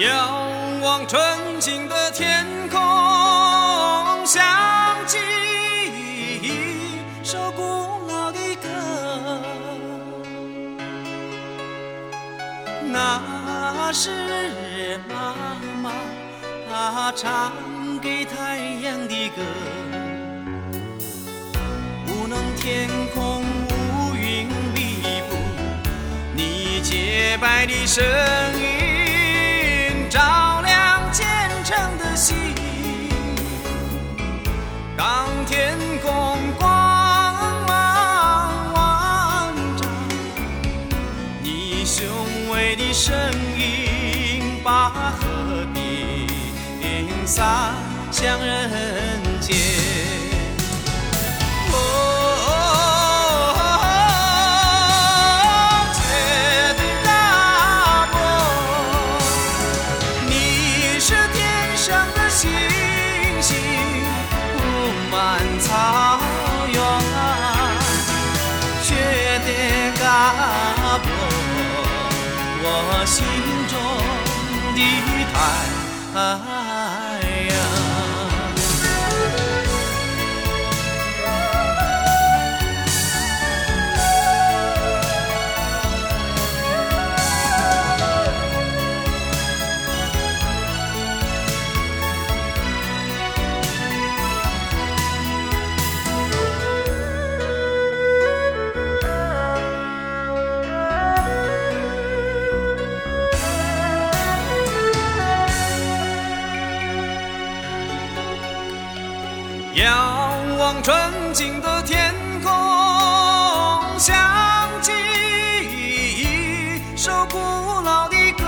遥望纯净的天空，想起一首古老的歌，那是妈妈她唱给太阳的歌。无能天空乌云密布，你洁白的声音心。当天空光芒万丈，你雄伟的身影把和平洒向人间。我心中的太遥望纯净的天空，想起一首古老的歌，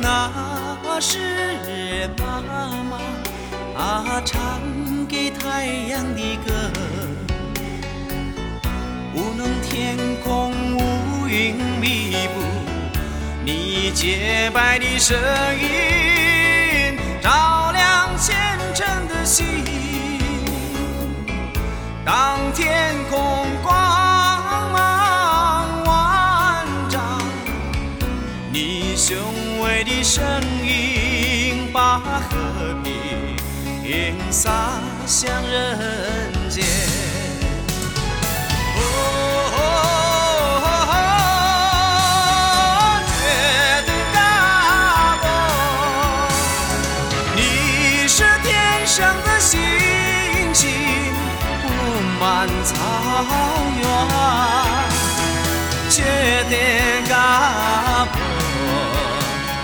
那是妈妈啊唱给太阳的歌。无论天空乌云密布，你洁白的声音照亮虔诚的心。当天空光芒万丈，你雄伟的身影把和平洒向人间。满草原。雪对大伯，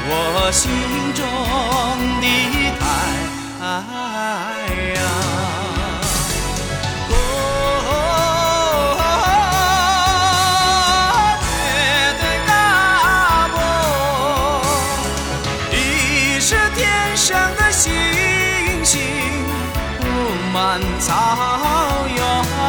我心中的太阳。哦，绝对大伯，你是天上的，满草原。